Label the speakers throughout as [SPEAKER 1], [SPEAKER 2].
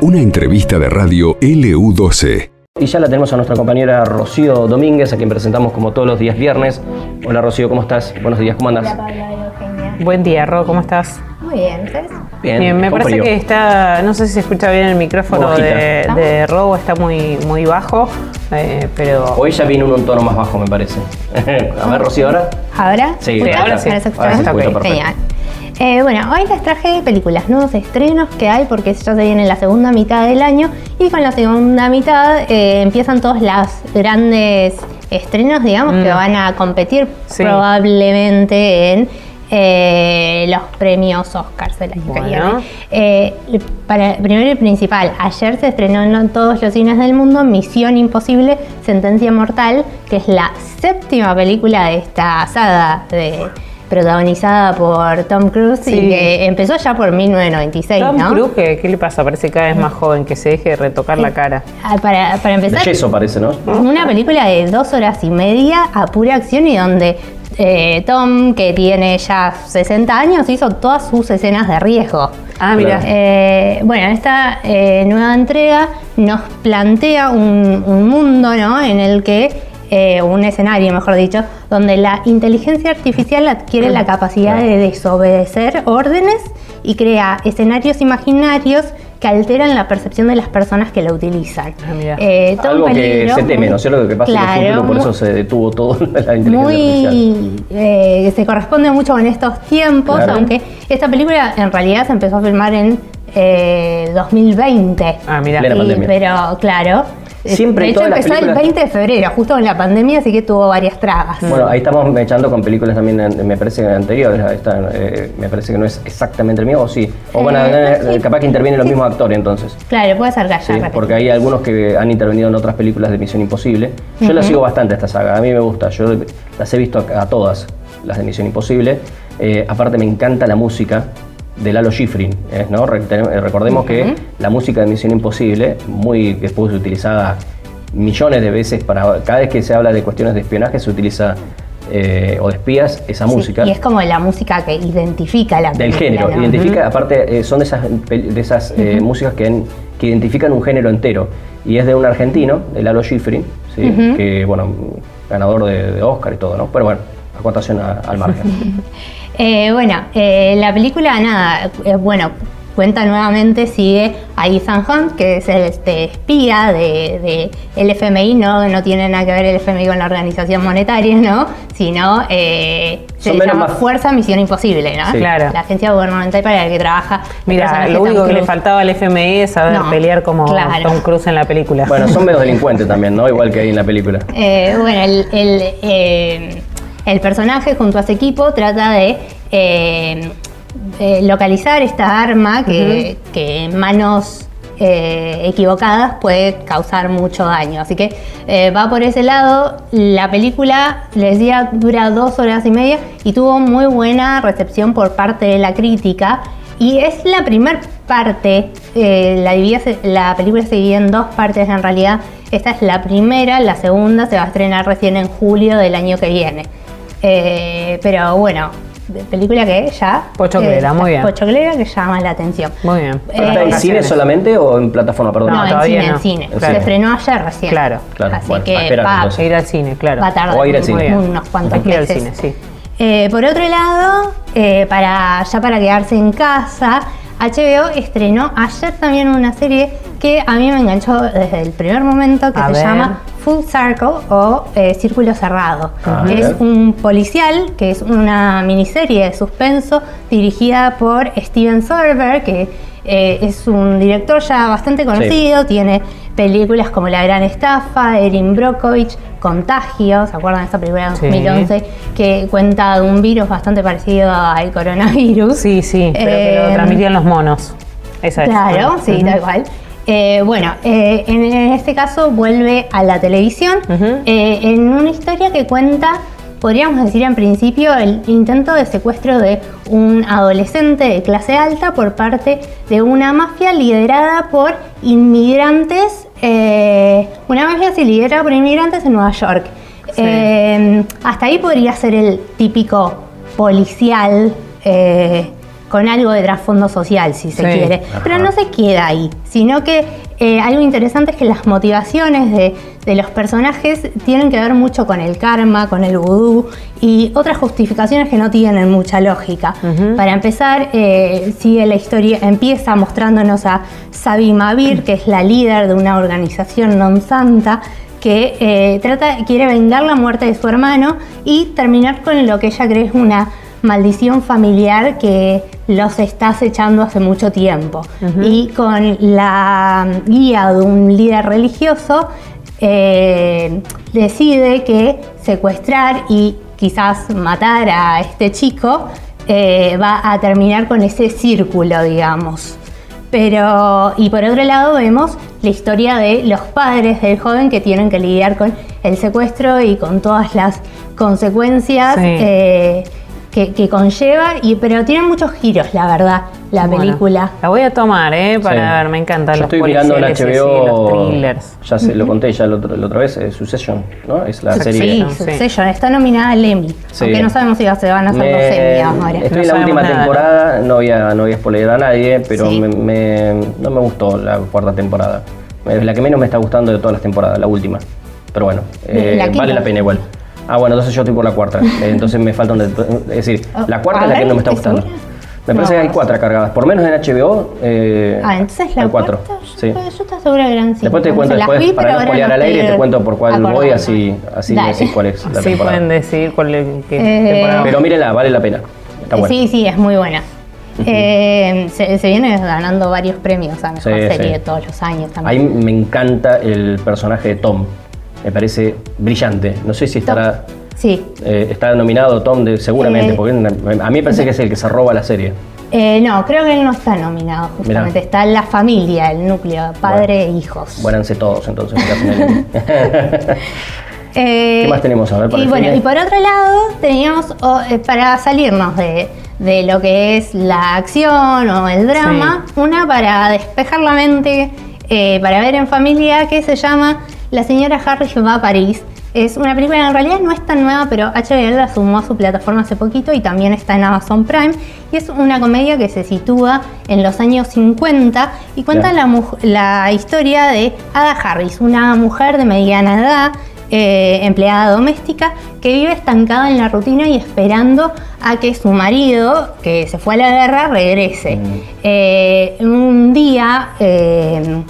[SPEAKER 1] Una entrevista de radio LU12.
[SPEAKER 2] Y ya la tenemos a nuestra compañera Rocío Domínguez, a quien presentamos como todos los días viernes. Hola Rocío, ¿cómo estás? Buenos días, ¿cómo andas?
[SPEAKER 3] Buen día, Ro, ¿cómo estás?
[SPEAKER 4] Muy bien, ¿ustedes?
[SPEAKER 2] Bien,
[SPEAKER 3] me parece
[SPEAKER 2] frío.
[SPEAKER 3] que está, no sé si se escucha bien el micrófono de, de Ro, está muy, muy bajo, eh, pero...
[SPEAKER 2] Hoy ya vino en un tono más bajo, me parece. a ver, Rocío, ahora.
[SPEAKER 4] ¿Ahora?
[SPEAKER 2] Sí, ahora sí.
[SPEAKER 4] ¿Ahora se escucha
[SPEAKER 2] Ahora se
[SPEAKER 4] bien?
[SPEAKER 2] escucha
[SPEAKER 4] Ok,
[SPEAKER 2] perfecto.
[SPEAKER 4] Genial. Eh, bueno, hoy les traje películas, nuevos estrenos que hay porque ya se viene la segunda mitad del año y con la segunda mitad eh, empiezan todos los grandes estrenos, digamos, que van a competir
[SPEAKER 3] Sí.
[SPEAKER 4] probablemente en eh, los premios Oscars del año que
[SPEAKER 3] Bueno.
[SPEAKER 4] viene. Eh, para, primero y principal, ayer se estrenó en todos los cines del mundo Misión Imposible, Sentencia Mortal, que es la séptima película de esta saga de- protagonizada por Tom Cruise y que empezó ya por 1996,
[SPEAKER 3] Tom
[SPEAKER 4] ¿no?
[SPEAKER 3] Cruise, ¿qué, qué le pasa? Parece cada vez más joven, que se deje de retocar la cara.
[SPEAKER 4] Ah, Para, para empezar,
[SPEAKER 2] yeso parece, ¿no?
[SPEAKER 4] una película de dos horas y media a pura acción y donde eh, Tom, que tiene ya 60 años, hizo todas sus escenas de riesgo.
[SPEAKER 3] Ah, mira.
[SPEAKER 4] Eh, bueno, esta eh, nueva entrega nos plantea un, un mundo ¿no? en el que, eh, un escenario mejor dicho, donde la inteligencia artificial adquiere la capacidad de desobedecer órdenes y crea escenarios imaginarios que alteran la percepción de las personas que la utilizan.
[SPEAKER 3] Ah.
[SPEAKER 4] Eh, todo
[SPEAKER 2] Algo que
[SPEAKER 4] peligro,
[SPEAKER 2] se teme, ¿no es cierto? Que pasa en el
[SPEAKER 4] Claro,
[SPEAKER 2] futuro, por eso se detuvo todo la inteligencia artificial.
[SPEAKER 4] muy eh, se corresponde mucho con estos tiempos,
[SPEAKER 2] Claro.
[SPEAKER 4] aunque esta película en realidad se empezó a filmar en eh, 2020.
[SPEAKER 3] Ah, mira.
[SPEAKER 4] Pero claro,
[SPEAKER 2] Siempre
[SPEAKER 4] de hecho
[SPEAKER 2] todas
[SPEAKER 4] empezó el
[SPEAKER 2] películas-
[SPEAKER 4] 20 de febrero, justo con la pandemia, así que tuvo varias trabas.
[SPEAKER 2] Bueno, ahí estamos echando con películas también, en- me parece que anteriores, esta, eh, me parece que no es exactamente el mismo, o sí. O bueno,
[SPEAKER 4] Eh,
[SPEAKER 2] eh,
[SPEAKER 4] sí.
[SPEAKER 2] capaz que intervienen los mismos actores entonces.
[SPEAKER 4] Claro, puede ser que haya
[SPEAKER 2] Sí, porque hay algunos que han intervenido en otras películas de Misión Imposible. Yo la sigo bastante esta saga, a mí me gusta, yo las he visto a, a todas, las de Misión Imposible. Eh, aparte me encanta la música de Lalo Schifrin, ¿eh? ¿no? Eh, Recordemos que la música de Misión Imposible, muy después utilizada millones de veces para cada vez que se habla de cuestiones de espionaje se utiliza eh, o de espías esa
[SPEAKER 4] Sí,
[SPEAKER 2] música
[SPEAKER 4] Y es como la música que identifica la
[SPEAKER 2] del género.
[SPEAKER 4] ¿no?
[SPEAKER 2] Identifica, aparte, eh, son de esas, de esas eh, músicas que, en- que identifican un género entero. Y es de un argentino, de Lalo Schifrin, ¿sí? que, bueno, ganador de, de Oscar y todo, ¿no? Pero bueno, acotación a- al margen.
[SPEAKER 4] Eh, bueno, eh, la película, nada, eh, bueno, cuenta nuevamente, sigue a Ethan Hunt, que es el este, espía de, de el FMI, no, no tiene nada que ver el FMI con la organización monetaria, ¿no? Sino eh, se
[SPEAKER 2] Son
[SPEAKER 4] le
[SPEAKER 2] menos
[SPEAKER 4] llama
[SPEAKER 2] más-
[SPEAKER 4] Fuerza Misión Imposible, ¿no?
[SPEAKER 2] Sí.
[SPEAKER 3] Claro.
[SPEAKER 4] La agencia gubernamental para la que trabaja.
[SPEAKER 3] Mira, lo único que le faltaba al FMI es saber
[SPEAKER 4] No,
[SPEAKER 3] pelear como
[SPEAKER 4] claro.
[SPEAKER 3] Tom Cruise en la película.
[SPEAKER 2] bueno, son medio delincuentes también, ¿no? Igual que ahí en la película.
[SPEAKER 4] Eh, bueno, el, el, eh, el personaje junto a su equipo trata de eh, eh, localizar esta arma que, que en manos eh, equivocadas puede causar mucho daño. Así que va por ese lado. La película, les decía, dura dos horas y media y tuvo muy buena recepción por parte de la crítica. Y es la primera parte, la, divide- se- la película se divide en dos partes en realidad. Esta es la primera, la segunda se va a estrenar recién en julio del año que viene. Eh, pero bueno, película que ya...
[SPEAKER 3] Pochoclera,
[SPEAKER 4] eh,
[SPEAKER 3] muy bien.
[SPEAKER 4] Pochoclera que llama la atención.
[SPEAKER 3] Muy bien.
[SPEAKER 4] Eh,
[SPEAKER 2] ¿Está en cine solamente o en plataforma? Perdón.
[SPEAKER 4] No,
[SPEAKER 3] No,
[SPEAKER 4] en cine,
[SPEAKER 3] no.
[SPEAKER 4] en cine.
[SPEAKER 2] En
[SPEAKER 4] Se estrenó ayer recién.
[SPEAKER 3] Claro.
[SPEAKER 2] Claro,
[SPEAKER 4] Así
[SPEAKER 2] bueno, a
[SPEAKER 4] que
[SPEAKER 2] esperar,
[SPEAKER 4] va,
[SPEAKER 2] entonces.
[SPEAKER 3] Ir al cine, claro.
[SPEAKER 4] va a tardar
[SPEAKER 2] O a ir al cine.
[SPEAKER 4] Unos cuantos
[SPEAKER 3] Hay que ir al
[SPEAKER 4] meses.
[SPEAKER 3] cine, sí.
[SPEAKER 4] Eh, por otro lado, eh, para, ya para quedarse en casa, HBO estrenó ayer también una serie que a mí me enganchó desde el primer momento, que
[SPEAKER 3] A
[SPEAKER 4] se
[SPEAKER 3] ver.
[SPEAKER 4] llama Full Circle o eh, Círculo Cerrado.
[SPEAKER 2] Ah,
[SPEAKER 4] que es un policial, que es una miniserie de suspenso dirigida por Steven Soderbergh, que eh, es un director ya bastante conocido, tiene películas como La Gran Estafa, Erin Brockovich, Contagio, ¿se acuerdan de esa película de
[SPEAKER 3] Sí.
[SPEAKER 4] 2011? Que cuenta de un virus bastante parecido al coronavirus.
[SPEAKER 3] Sí, sí, pero que lo
[SPEAKER 4] Eh,
[SPEAKER 3] transmitían los monos. Esa es.
[SPEAKER 4] Claro,
[SPEAKER 3] Bueno.
[SPEAKER 4] sí,
[SPEAKER 3] Ujú.
[SPEAKER 4] tal cual. Eh, bueno, eh, en, en este caso vuelve a la televisión eh, en una historia que cuenta, podríamos decir en principio, el intento de secuestro de un adolescente de clase alta por parte de una mafia liderada por inmigrantes, una mafia así liderada por inmigrantes en Nueva York.
[SPEAKER 3] Sí.
[SPEAKER 4] Hasta ahí podría ser el típico policial. eh, con algo de trasfondo social, si se
[SPEAKER 3] Sí.
[SPEAKER 4] quiere. Pero no se queda ahí, sino que eh, algo interesante es que las motivaciones de, de los personajes tienen que ver mucho con el karma, con el vudú y otras justificaciones que no tienen mucha lógica. Para empezar, eh, sigue la historia, empieza mostrándonos a Sabi Mavir, que es la líder de una organización non santa que eh, trata, quiere vengar la muerte de su hermano y terminar con lo que ella cree es una maldición familiar que los está acechando hace mucho tiempo. Y con la guía de un líder religioso, eh, decide que secuestrar y quizás matar a este chico eh, va a terminar con ese círculo, digamos. Pero, y por otro lado vemos la historia de los padres del joven que tienen que lidiar con el secuestro y con todas las consecuencias
[SPEAKER 3] Sí.
[SPEAKER 4] eh, que, que conlleva, y, pero tiene muchos giros, la verdad, la
[SPEAKER 3] Bueno,
[SPEAKER 4] película.
[SPEAKER 3] La voy a tomar, ¿eh? Para
[SPEAKER 2] Sí.
[SPEAKER 3] ver, me encantan
[SPEAKER 2] Yo
[SPEAKER 3] los
[SPEAKER 2] estoy mirando en HBO,
[SPEAKER 3] los thrillers.
[SPEAKER 2] ya se lo conté ya la otra, la otra vez, eh, Succession, ¿no? Es la
[SPEAKER 3] Sí,
[SPEAKER 2] serie.
[SPEAKER 4] Sí,
[SPEAKER 3] Sí.
[SPEAKER 4] Succession, está nominada al Emmy,
[SPEAKER 2] Sí.
[SPEAKER 4] aunque no sabemos si se van a hacer los Emmy ahora.
[SPEAKER 2] Estoy
[SPEAKER 3] No
[SPEAKER 2] en la última
[SPEAKER 3] nada,
[SPEAKER 2] temporada, ¿no? voy a, no voy a spoiler a nadie, pero
[SPEAKER 4] Sí.
[SPEAKER 2] me, me- no me gustó la cuarta temporada. Es la que menos me está gustando de todas las temporadas, la última. Pero bueno, eh,
[SPEAKER 4] La
[SPEAKER 2] vale la pena igual. Ah, bueno, entonces yo estoy por la cuarta. Eh, entonces me falta un... Es decir, la cuarta es la que no me está
[SPEAKER 4] ¿estás
[SPEAKER 2] gustando.
[SPEAKER 4] segura?
[SPEAKER 2] Me parece
[SPEAKER 4] No.
[SPEAKER 2] que hay cuatro cargadas, por menos en HBO. Eh,
[SPEAKER 4] Ah, entonces la
[SPEAKER 2] hay cuatro.
[SPEAKER 4] cuarta, yo,
[SPEAKER 2] Sí.
[SPEAKER 4] yo estaba segura que eran cinco.
[SPEAKER 2] Después te cuento, después,
[SPEAKER 4] vi,
[SPEAKER 2] para no spoilear al aire,
[SPEAKER 4] estoy
[SPEAKER 2] te cuento por cuál voy, así, así me decís cuál es la temporada.
[SPEAKER 3] pueden decir cuál es qué
[SPEAKER 4] Eh,
[SPEAKER 3] temporada.
[SPEAKER 2] Pero mírenla, vale la pena. Está buena.
[SPEAKER 4] Sí, sí, es muy buena. Eh, se, se viene ganando varios premios a mejor
[SPEAKER 2] Sí,
[SPEAKER 4] serie
[SPEAKER 2] sí.
[SPEAKER 4] de todos los años
[SPEAKER 2] Ahí
[SPEAKER 4] también.
[SPEAKER 2] me encanta el personaje de Tom. Me parece brillante. No sé si estará,
[SPEAKER 4] Sí.
[SPEAKER 2] eh, está nominado Tom de, seguramente,
[SPEAKER 4] Eh,
[SPEAKER 2] porque a mí me parece que es el que se roba la serie.
[SPEAKER 4] Eh, no, creo que él no está nominado justamente.
[SPEAKER 2] Mirá.
[SPEAKER 4] Está la familia, el núcleo, padre e hijos.
[SPEAKER 2] Muéranse todos entonces. ¿Qué más tenemos? A ver, para
[SPEAKER 4] y bueno,
[SPEAKER 2] cine.
[SPEAKER 4] y por otro lado, teníamos, para salirnos de, de lo que es la acción o el drama, una para despejar la mente, para ver en familia, que se llama La señora Harris va a París. Es una película que en realidad no es tan nueva, pero HBO la sumó a su plataforma hace poquito y también está en Amazon Prime. Y es una comedia que se sitúa en los años 50 y cuenta la historia de Ada Harris, una mujer de mediana edad eh, empleada doméstica que vive estancada en la rutina y esperando a que su marido, que se fue a la guerra, regrese.
[SPEAKER 2] Mm.
[SPEAKER 4] Eh, un día, eh,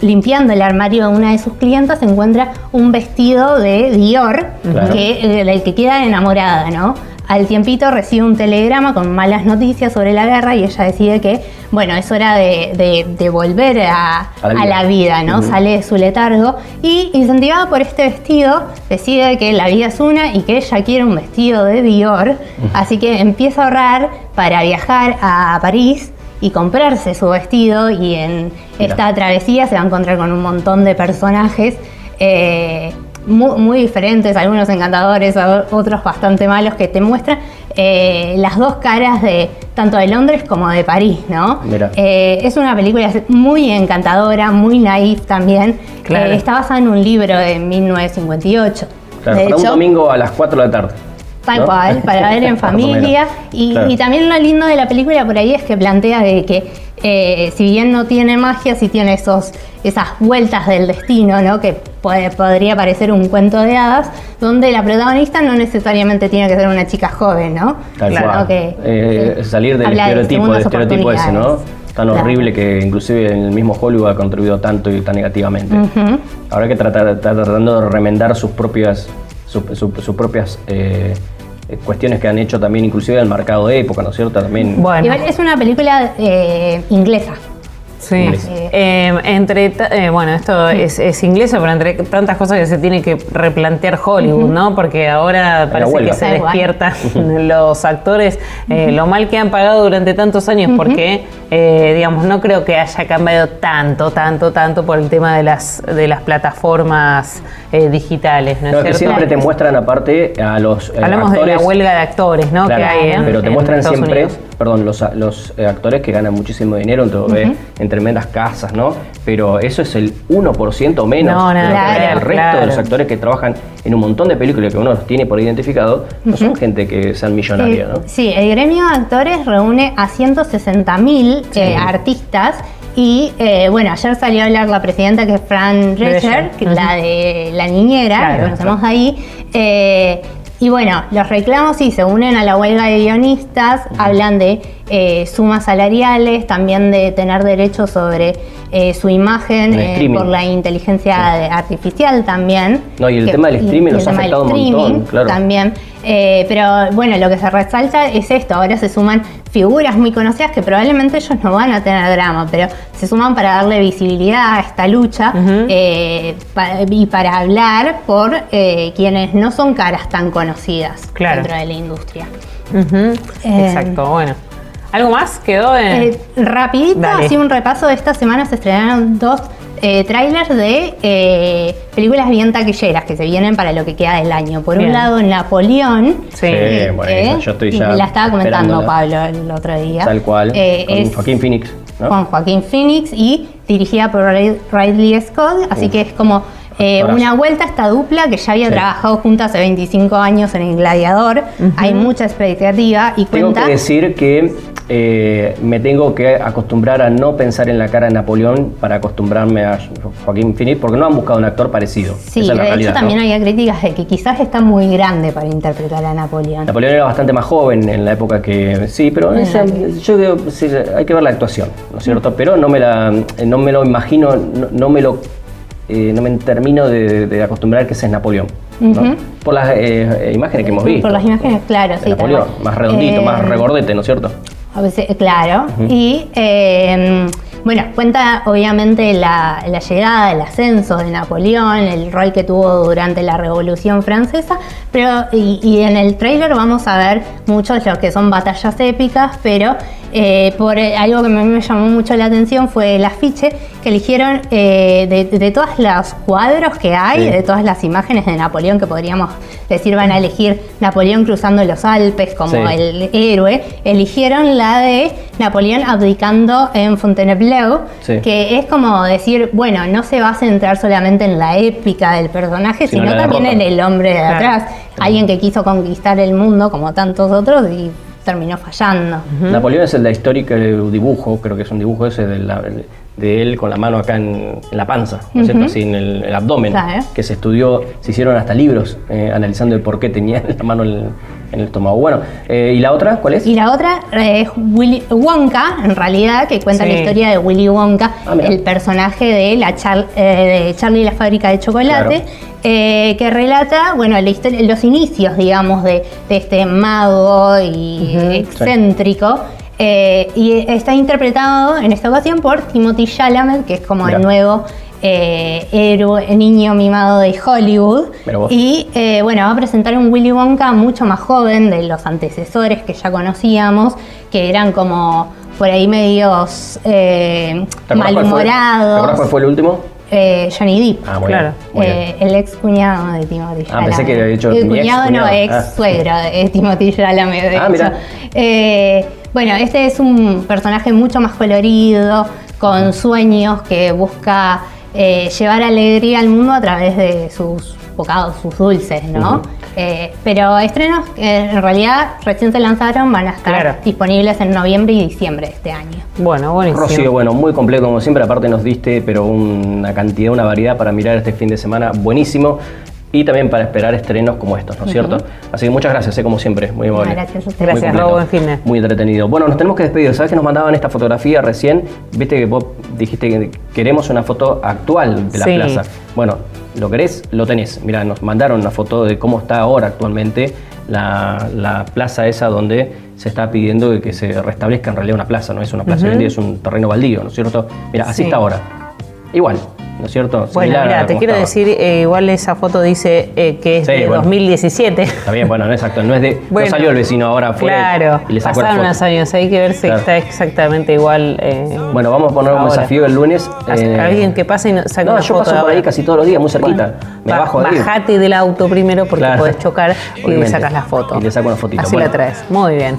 [SPEAKER 4] limpiando el armario de una de sus clientas, encuentra un vestido de Dior
[SPEAKER 2] Claro.
[SPEAKER 4] que, eh, del que queda enamorada, ¿no? Al tiempito recibe un telegrama con malas noticias sobre la guerra y ella decide que, bueno, es hora de, de- de volver a,
[SPEAKER 2] A la
[SPEAKER 4] a
[SPEAKER 2] vida.
[SPEAKER 4] la vida, ¿no? Sale de su letargo y incentivada por este vestido decide que la vida es una y que ella quiere un vestido de Dior, así que empieza a ahorrar para viajar a París y comprarse su vestido y en
[SPEAKER 2] Mira.
[SPEAKER 4] esta travesía se va a encontrar con un montón de personajes eh, muy, muy diferentes, algunos encantadores, otros bastante malos que te muestran eh, las dos caras de tanto de Londres como de París, ¿no? Eh, es una película muy encantadora, muy naif también.
[SPEAKER 3] Claro.
[SPEAKER 4] Eh, está basada en un libro de 1958.
[SPEAKER 2] Claro,
[SPEAKER 4] de
[SPEAKER 2] para un domingo a las 4 de la tarde.
[SPEAKER 4] Tal
[SPEAKER 2] ¿no?
[SPEAKER 4] cual, para ver en familia. Y,
[SPEAKER 2] Claro.
[SPEAKER 4] y también lo lindo de la película por ahí es que plantea de que eh, si bien no tiene magia, sí tiene esos, esas vueltas del destino, ¿no? Que puede- podría parecer un cuento de hadas, donde la protagonista no necesariamente tiene que ser una chica joven, ¿no?
[SPEAKER 2] Tal
[SPEAKER 4] Sino
[SPEAKER 2] cual.
[SPEAKER 4] que,
[SPEAKER 2] Eh, salir del
[SPEAKER 4] habla de
[SPEAKER 2] estereotipo, estereotipo ese, ¿no? Tan
[SPEAKER 4] Claro.
[SPEAKER 2] horrible que inclusive en el mismo Hollywood ha contribuido tanto y tan negativamente.
[SPEAKER 4] Ujú.
[SPEAKER 2] Habrá que estar tratando de remendar sus propias, su- su- sus propias eh, cuestiones que han hecho también inclusive el mercado de época, ¿no es cierto? También
[SPEAKER 3] Bueno,
[SPEAKER 4] Igual es una película eh, inglesa.
[SPEAKER 3] sí. Eh, entre, eh, bueno, esto es, es inglesa, pero entre tantas cosas que se tiene que replantear Hollywood, ¿no? Porque ahora parece que se despiertan los actores eh, lo mal que han pagado durante tantos años, porque eh, digamos, no creo que haya cambiado tanto, tanto, tanto por el tema de las, de las plataformas eh, digitales, ¿no es
[SPEAKER 2] que siempre te muestran aparte a los eh,
[SPEAKER 3] Hablamos de la huelga de actores, ¿no?
[SPEAKER 2] Claro,
[SPEAKER 3] que hay en-
[SPEAKER 2] pero te muestran
[SPEAKER 3] Estados
[SPEAKER 2] siempre,
[SPEAKER 3] Unidos.
[SPEAKER 2] perdón, los, los eh, actores que ganan muchísimo dinero en, todo, eh, en tremendas casas, ¿no? Pero eso es el 1% menos.
[SPEAKER 3] No, nada
[SPEAKER 2] de lo que el resto
[SPEAKER 3] claro.
[SPEAKER 2] de los actores que trabajan en un montón de películas que uno los tiene por identificado, no son gente que sean millonarios,
[SPEAKER 4] Eh,
[SPEAKER 2] ¿no?
[SPEAKER 4] Sí, el gremio de actores reúne a 160 mil artistas y eh, bueno, ayer salió a hablar la presidenta que es Fran Drescher, que es la de la niñera,
[SPEAKER 3] Claro.
[SPEAKER 4] que conocemos ahí. eh, y bueno, los reclamos sí se unen a la huelga de guionistas, hablan de eh, sumas salariales, también de tener derechos sobre eh, su imagen eh, por la inteligencia artificial también.
[SPEAKER 2] No, y el tema del streaming nos ha afectado un montón, claro.
[SPEAKER 4] También. Eh, pero bueno, lo que se resalta es esto, ahora se suman figuras muy conocidas que probablemente ellos no van a tener drama, pero se suman para darle visibilidad a esta lucha eh, pa- y para hablar por eh, quienes no son caras tan conocidas
[SPEAKER 3] Claro.
[SPEAKER 4] dentro de la industria. Eh,
[SPEAKER 3] Exacto, bueno. ¿Algo más quedó? en-
[SPEAKER 4] rapidito,
[SPEAKER 3] Dale.
[SPEAKER 4] así un repaso de esta semana se estrenaron dos eh, trailers de eh, películas bien taquilleras que se vienen para lo que queda del año. Por
[SPEAKER 3] Bien.
[SPEAKER 4] un lado, Napoleón.
[SPEAKER 3] Sí.
[SPEAKER 2] Sí, bueno,
[SPEAKER 4] eh,
[SPEAKER 2] yo estoy ya
[SPEAKER 4] La estaba comentando. Pablo el otro día.
[SPEAKER 2] Tal cual,
[SPEAKER 4] Eh,
[SPEAKER 2] con
[SPEAKER 4] es
[SPEAKER 2] Joaquín Phoenix, ¿no?
[SPEAKER 4] Con Joaquín Phoenix y dirigida por Rid- Ridley Scott. Así
[SPEAKER 2] Uf.
[SPEAKER 4] que es como eh, una vuelta a esta dupla que ya había
[SPEAKER 2] Sí.
[SPEAKER 4] trabajado juntas hace 25 años en El Gladiador. Hay mucha expectativa y
[SPEAKER 2] Tengo
[SPEAKER 4] cuenta.
[SPEAKER 2] que decir que eh, me tengo que acostumbrar a no pensar en la cara de Napoleón para acostumbrarme a Joaquín Phoenix, porque no han buscado un actor parecido.
[SPEAKER 4] Sí,
[SPEAKER 2] Esa es la
[SPEAKER 4] de
[SPEAKER 2] realidad,
[SPEAKER 4] hecho también
[SPEAKER 2] ¿no?
[SPEAKER 4] había críticas de que quizás está muy grande para interpretar a Napoleón.
[SPEAKER 2] Napoleón era bastante más joven en la época que sí, pero esa- yo digo, sí, hay que ver la actuación, ¿no es cierto? Pero no me la, no me lo imagino, no, no me lo, eh, no me termino de, de acostumbrar que ese es Napoleón, por las eh, imágenes que hemos visto.
[SPEAKER 4] por las imágenes, claro,
[SPEAKER 2] de
[SPEAKER 4] sí.
[SPEAKER 2] Napoleón, más redondito,
[SPEAKER 4] Eh,
[SPEAKER 2] más regordete, ¿no es cierto?
[SPEAKER 4] A veces, eh, claro. Y eh, bueno, cuenta obviamente la, la llegada, el ascenso de Napoleón, el rol que tuvo durante la Revolución Francesa, pero y, y en el tráiler vamos a ver muchos de los que son batallas épicas, pero eh, por eh, algo que a mí me llamó mucho la atención fue el afiche que eligieron eh, de, de todos los cuadros que hay,
[SPEAKER 2] Sí.
[SPEAKER 4] de todas las imágenes de Napoleón que podríamos decir van a elegir Napoleón cruzando los Alpes como
[SPEAKER 2] Sí.
[SPEAKER 4] el héroe, eligieron la de Napoleón abdicando en Fontainebleau,
[SPEAKER 2] Sí.
[SPEAKER 4] que es como decir, bueno, no se va a centrar solamente en la épica del personaje,
[SPEAKER 2] Sino
[SPEAKER 4] también
[SPEAKER 2] derrota.
[SPEAKER 4] en el hombre de atrás, alguien que quiso conquistar el mundo como tantos otros y terminó fallando.
[SPEAKER 2] Napoleón es el de la histórica el dibujo, creo que es un dibujo ese de, la- de él con la mano acá en, en la panza, ¿no es cierto? Así en el, el abdomen,
[SPEAKER 4] Claro.
[SPEAKER 2] que se estudió, se hicieron hasta libros eh, analizando el por qué tenía la mano en el, en el estómago. Bueno, eh, ¿y la otra cuál es?
[SPEAKER 4] Y la otra eh, es Willy Wonka, en realidad, que cuenta
[SPEAKER 3] Sí.
[SPEAKER 4] la historia de Willy Wonka,
[SPEAKER 2] Ah,
[SPEAKER 4] el personaje de, la Char- eh, de Charlie y la fábrica de chocolate,
[SPEAKER 2] Claro.
[SPEAKER 4] eh, que relata, bueno, la historia, los inicios, digamos, de, de este mago y excéntrico. Eh, y está interpretado en esta ocasión por Timothy Chalamet, que es como
[SPEAKER 2] Mira.
[SPEAKER 4] el nuevo eh, héroe, niño mimado de Hollywood. Y eh, bueno, va a presentar un Willy Wonka mucho más joven de los antecesores que ya conocíamos, que eran como por ahí medios eh,
[SPEAKER 2] ¿Te cuál fue- ¿Te acordás
[SPEAKER 4] malhumorados.
[SPEAKER 2] el último?
[SPEAKER 4] Eh, Johnny Depp.
[SPEAKER 2] Ah, muy
[SPEAKER 3] Claro.
[SPEAKER 2] bien. muy bien.
[SPEAKER 4] El ex cuñado de Timothy
[SPEAKER 2] Ah, pensé
[SPEAKER 4] Chalamet.
[SPEAKER 2] que había dicho
[SPEAKER 4] El
[SPEAKER 2] mi
[SPEAKER 4] cuñado no, ex
[SPEAKER 2] Ah.
[SPEAKER 4] suegro de Timothy Chalamet. de
[SPEAKER 2] Ah,
[SPEAKER 4] hecho.
[SPEAKER 2] mira.
[SPEAKER 4] Eh, bueno, este es un personaje mucho más colorido, con sueños, que busca eh, llevar alegría al mundo a través de sus bocados, sus dulces, ¿no? Eh, pero estrenos que en realidad recién se lanzaron, van a estar
[SPEAKER 3] Claro.
[SPEAKER 4] disponibles en noviembre y diciembre de este año.
[SPEAKER 3] Bueno, buenísimo.
[SPEAKER 2] Rocío, bueno, muy completo como siempre, aparte nos diste, pero una cantidad, una variedad para mirar este fin de semana, buenísimo. Y también para esperar estrenos como estos, ¿no es cierto? Así que muchas gracias, eh, como siempre, muy amable.
[SPEAKER 4] Gracias a ustedes.
[SPEAKER 2] Muy
[SPEAKER 3] Gracias. Robo, buen fin de.
[SPEAKER 2] Muy entretenido. Bueno, nos tenemos que despedir. ¿Sabes que nos mandaban esta fotografía recién? Viste que vos dijiste que queremos una foto actual de la
[SPEAKER 3] Sí.
[SPEAKER 2] plaza. Bueno, ¿lo querés? Lo tenés. Mira, nos mandaron una foto de cómo está ahora actualmente la, la plaza esa donde se está pidiendo que se restablezca en realidad una plaza, no es una plaza vendida, es un terreno baldío, ¿no es cierto? Mira, así
[SPEAKER 3] Sí.
[SPEAKER 2] está ahora. Igual, ¿no es cierto?
[SPEAKER 3] Bueno,
[SPEAKER 2] Similar
[SPEAKER 3] mira, te quiero decir, eh, igual esa foto dice eh, que es
[SPEAKER 2] Sí,
[SPEAKER 3] de
[SPEAKER 2] bueno.
[SPEAKER 3] 2017.
[SPEAKER 2] Está bien, bueno, no es exacto, no es de.
[SPEAKER 3] Bueno,
[SPEAKER 2] no salió el vecino ahora fue
[SPEAKER 3] Claro,
[SPEAKER 2] y le sacó la
[SPEAKER 3] pasaron unos años, hay que ver si
[SPEAKER 2] Claro.
[SPEAKER 3] está exactamente igual. eh,
[SPEAKER 2] Bueno, vamos a poner un desafío el lunes. Eh,
[SPEAKER 3] Alguien que pase y no- saque
[SPEAKER 2] No,
[SPEAKER 3] una
[SPEAKER 2] yo
[SPEAKER 3] foto
[SPEAKER 2] paso por
[SPEAKER 3] ahora.
[SPEAKER 2] ahí casi todos los días, muy cerquita. Me
[SPEAKER 3] Ba-
[SPEAKER 2] bajo de ahí.
[SPEAKER 3] Bajate del auto primero porque
[SPEAKER 2] Claro.
[SPEAKER 3] podés chocar y le sacas la foto.
[SPEAKER 2] Y le saco una fotito.
[SPEAKER 3] Así la traes. Muy bien.